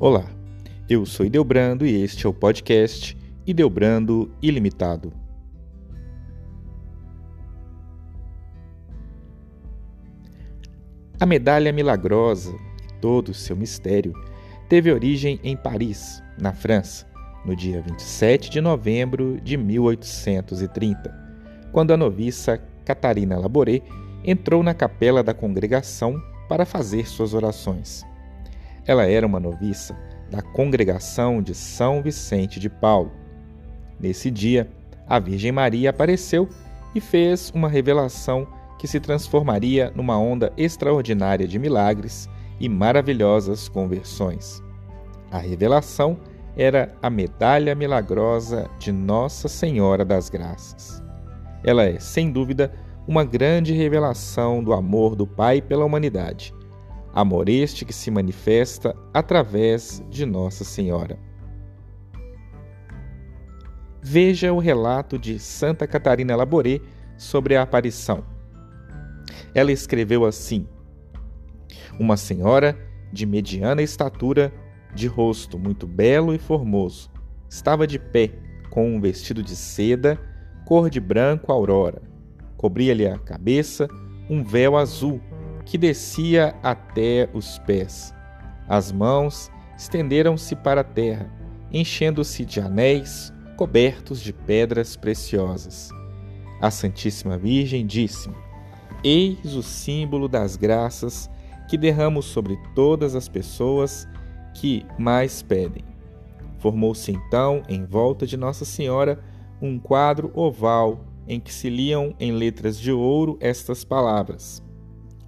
Olá, eu sou Ideobrando e este é o podcast Ideobrando Ilimitado. A medalha milagrosa e todo o seu mistério teve origem em Paris, na França, no dia 27 de novembro de 1830, quando a noviça Catarina Laboré entrou na capela da congregação para fazer suas orações. Ela era uma noviça da congregação de São Vicente de Paulo. Nesse dia, a Virgem Maria apareceu e fez uma revelação que se transformaria numa onda extraordinária de milagres e maravilhosas conversões. A revelação era a medalha milagrosa de Nossa Senhora das Graças. Ela é, sem dúvida, uma grande revelação do amor do Pai pela humanidade amor este que se manifesta através de Nossa Senhora. Veja o relato de Santa Catarina Laboré sobre a aparição. Ela escreveu assim: Uma senhora de mediana estatura, de rosto muito belo e formoso, estava de pé, com um vestido de seda, cor de branco aurora. Cobria-lhe a cabeça um véu azul que descia até os pés. As mãos estenderam-se para a terra, enchendo-se de anéis cobertos de pedras preciosas. A Santíssima Virgem disse-me: Eis o símbolo das graças que derramo sobre todas as pessoas que mais pedem. Formou-se então, em volta de Nossa Senhora, um quadro oval em que se liam em letras de ouro estas palavras: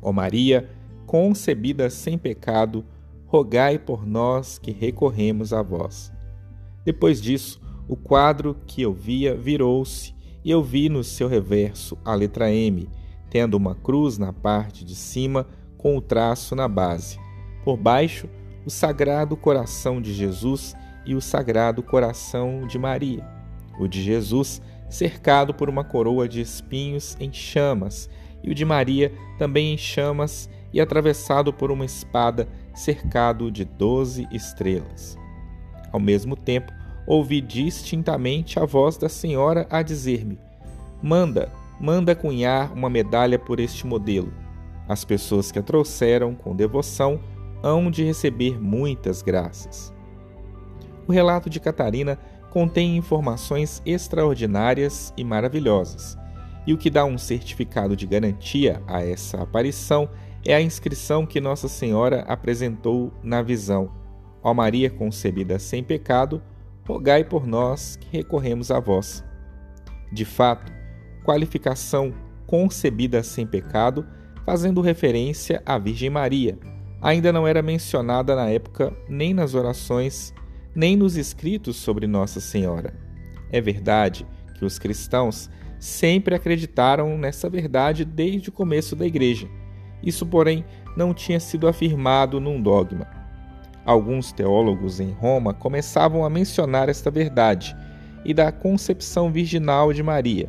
Ó Maria, concebida sem pecado, rogai por nós que recorremos a vós. Depois disso, o quadro que eu via virou-se e eu vi no seu reverso a letra M, tendo uma cruz na parte de cima com o traço na base. Por baixo, o Sagrado Coração de Jesus e o Sagrado Coração de Maria. O de Jesus, cercado por uma coroa de espinhos em chamas, e o de Maria, também em chamas e atravessado por uma espada cercado de doze estrelas. Ao mesmo tempo, ouvi distintamente a voz da senhora a dizer-me: Manda, manda cunhar uma medalha por este modelo. As pessoas que a trouxeram com devoção hão de receber muitas graças. O relato de Catarina contém informações extraordinárias e maravilhosas e o que dá um certificado de garantia a essa aparição é a inscrição que Nossa Senhora apresentou na visão: Ó Maria concebida sem pecado, rogai por nós que recorremos a vós. De fato, qualificação concebida sem pecado, fazendo referência à Virgem Maria, ainda não era mencionada na época nem nas orações, nem nos escritos sobre Nossa Senhora. É verdade que os cristãos sempre acreditaram nessa verdade desde o começo da Igreja. Isso, porém, não tinha sido afirmado num dogma. Alguns teólogos em Roma começavam a mencionar esta verdade e da concepção virginal de Maria,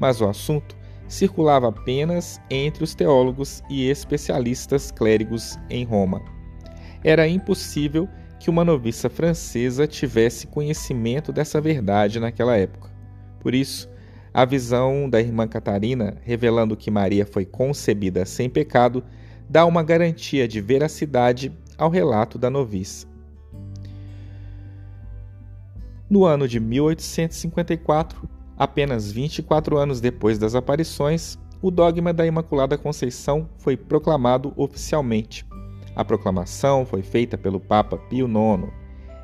mas o assunto circulava apenas entre os teólogos e especialistas clérigos em Roma. Era impossível que uma noviça francesa tivesse conhecimento dessa verdade naquela época. Por isso, a visão da irmã Catarina, revelando que Maria foi concebida sem pecado, dá uma garantia de veracidade ao relato da noviça. No ano de 1854, apenas 24 anos depois das aparições, o dogma da Imaculada Conceição foi proclamado oficialmente. A proclamação foi feita pelo Papa Pio IX.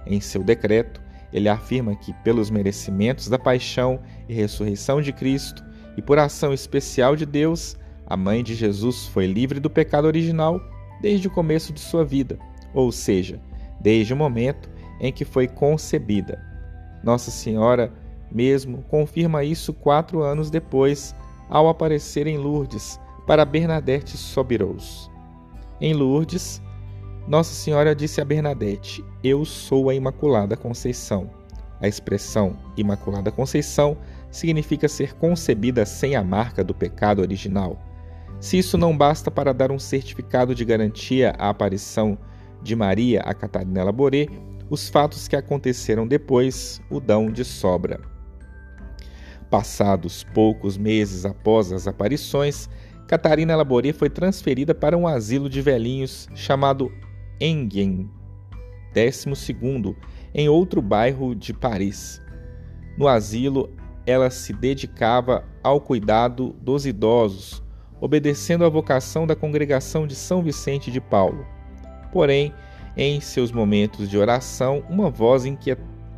Em seu decreto, ele afirma que, pelos merecimentos da paixão e ressurreição de Cristo e por ação especial de Deus, a mãe de Jesus foi livre do pecado original desde o começo de sua vida, ou seja, desde o momento em que foi concebida. Nossa Senhora mesmo confirma isso quatro anos depois, ao aparecer em Lourdes para Bernadette Sobiros. Em Lourdes, nossa Senhora disse a Bernadette: Eu sou a Imaculada Conceição. A expressão Imaculada Conceição significa ser concebida sem a marca do pecado original. Se isso não basta para dar um certificado de garantia à aparição de Maria a Catarina Laboré, os fatos que aconteceram depois o dão de sobra. Passados poucos meses após as aparições, Catarina Laboré foi transferida para um asilo de velhinhos chamado Enghien, 12, em outro bairro de Paris. No asilo, ela se dedicava ao cuidado dos idosos, obedecendo à vocação da congregação de São Vicente de Paulo. Porém, em seus momentos de oração, uma voz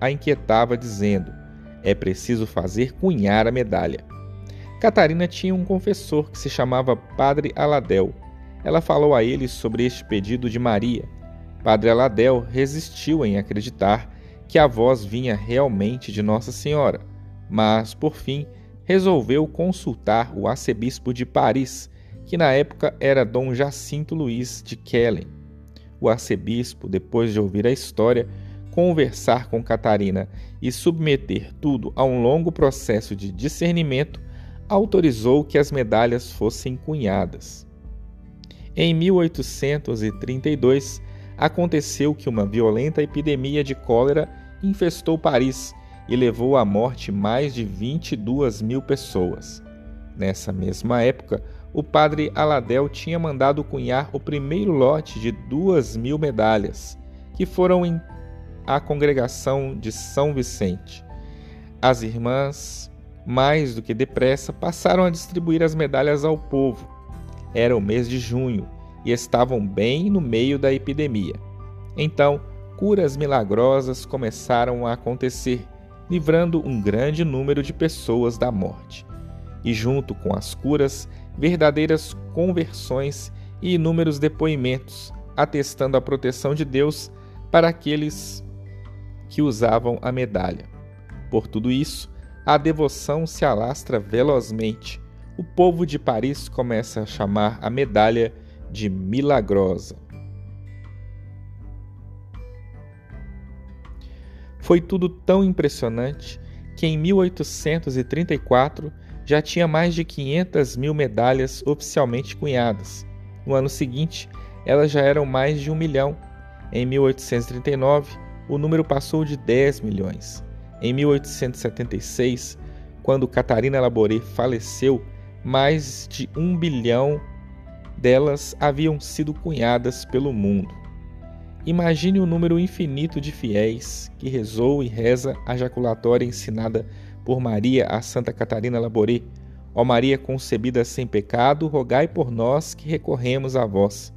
a inquietava, dizendo: É preciso fazer cunhar a medalha. Catarina tinha um confessor que se chamava Padre Aladel. Ela falou a ele sobre este pedido de Maria. Padre Aladel resistiu em acreditar que a voz vinha realmente de Nossa Senhora, mas, por fim, resolveu consultar o arcebispo de Paris, que na época era Dom Jacinto Luiz de Kellen. O arcebispo, depois de ouvir a história, conversar com Catarina e submeter tudo a um longo processo de discernimento, autorizou que as medalhas fossem cunhadas. Em 1832, aconteceu que uma violenta epidemia de cólera infestou Paris e levou à morte mais de 22 mil pessoas. Nessa mesma época, o padre Aladel tinha mandado cunhar o primeiro lote de duas mil medalhas, que foram à congregação de São Vicente. As irmãs mais do que depressa, passaram a distribuir as medalhas ao povo. Era o mês de junho e estavam bem no meio da epidemia. Então, curas milagrosas começaram a acontecer, livrando um grande número de pessoas da morte. E, junto com as curas, verdadeiras conversões e inúmeros depoimentos, atestando a proteção de Deus para aqueles que usavam a medalha. Por tudo isso, a devoção se alastra velozmente. O povo de Paris começa a chamar a medalha de milagrosa. Foi tudo tão impressionante que em 1834 já tinha mais de 500 mil medalhas oficialmente cunhadas. No ano seguinte, elas já eram mais de um milhão. Em 1839, o número passou de 10 milhões. Em 1876, quando Catarina Laboré faleceu, mais de um bilhão delas haviam sido cunhadas pelo mundo. Imagine o número infinito de fiéis que rezou e reza a jaculatória ensinada por Maria a Santa Catarina Laboré. Ó Maria concebida sem pecado, rogai por nós que recorremos a vós.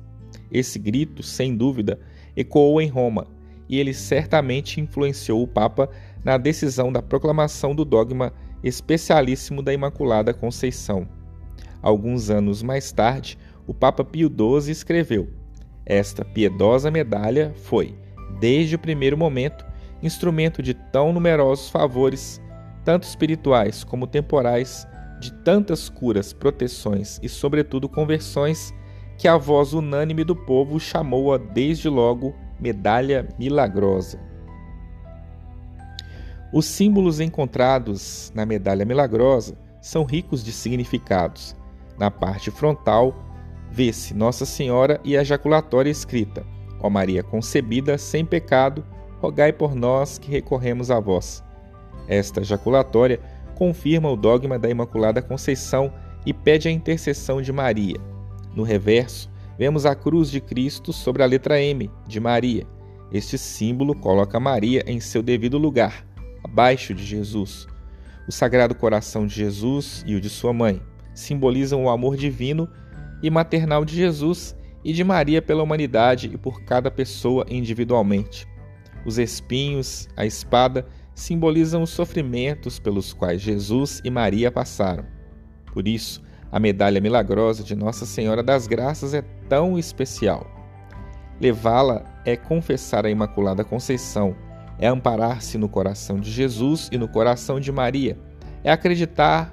Esse grito, sem dúvida, ecoou em Roma, e ele certamente influenciou o Papa na decisão da proclamação do dogma especialíssimo da Imaculada Conceição. Alguns anos mais tarde, o Papa Pio XII escreveu: Esta piedosa medalha foi, desde o primeiro momento, instrumento de tão numerosos favores, tanto espirituais como temporais, de tantas curas, proteções e, sobretudo, conversões, que a voz unânime do povo chamou-a desde logo medalha milagrosa. Os símbolos encontrados na medalha milagrosa são ricos de significados. Na parte frontal, vê-se Nossa Senhora e a jaculatória escrita: Ó Maria concebida sem pecado, rogai por nós que recorremos a vós. Esta jaculatória confirma o dogma da Imaculada Conceição e pede a intercessão de Maria. No reverso, vemos a cruz de Cristo sobre a letra M de Maria. Este símbolo coloca Maria em seu devido lugar abaixo de Jesus. O Sagrado Coração de Jesus e o de sua mãe simbolizam o amor divino e maternal de Jesus e de Maria pela humanidade e por cada pessoa individualmente. Os espinhos, a espada, simbolizam os sofrimentos pelos quais Jesus e Maria passaram. Por isso, a medalha milagrosa de Nossa Senhora das Graças é tão especial. Levá-la é confessar a Imaculada Conceição é amparar-se no coração de Jesus e no coração de Maria, é acreditar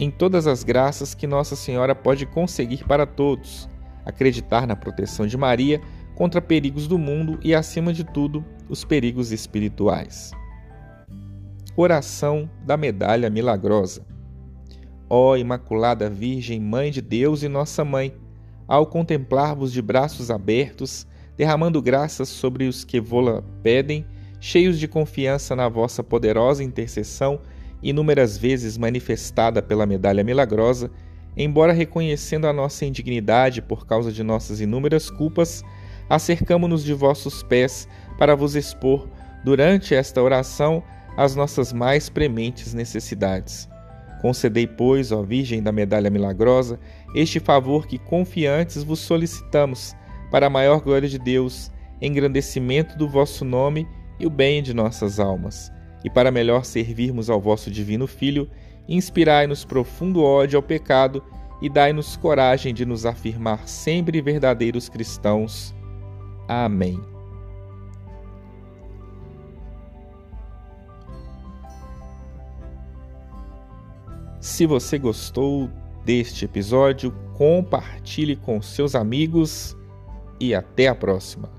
em todas as graças que Nossa Senhora pode conseguir para todos, acreditar na proteção de Maria contra perigos do mundo e, acima de tudo, os perigos espirituais. Oração da Medalha Milagrosa. Ó Imaculada Virgem, Mãe de Deus e Nossa Mãe, ao contemplar-vos de braços abertos, derramando graças sobre os que vô-la pedem, cheios de confiança na vossa poderosa intercessão, inúmeras vezes manifestada pela medalha milagrosa, embora reconhecendo a nossa indignidade por causa de nossas inúmeras culpas, acercamo-nos de vossos pés para vos expor, durante esta oração, as nossas mais prementes necessidades. Concedei, pois, ó Virgem da Medalha Milagrosa, este favor que confiantes vos solicitamos, para a maior glória de Deus, engrandecimento do vosso nome e o bem de nossas almas. E para melhor servirmos ao vosso divino Filho, inspirai-nos profundo ódio ao pecado e dai-nos coragem de nos afirmar sempre verdadeiros cristãos. Amém. Se você gostou deste episódio, compartilhe com seus amigos e até a próxima.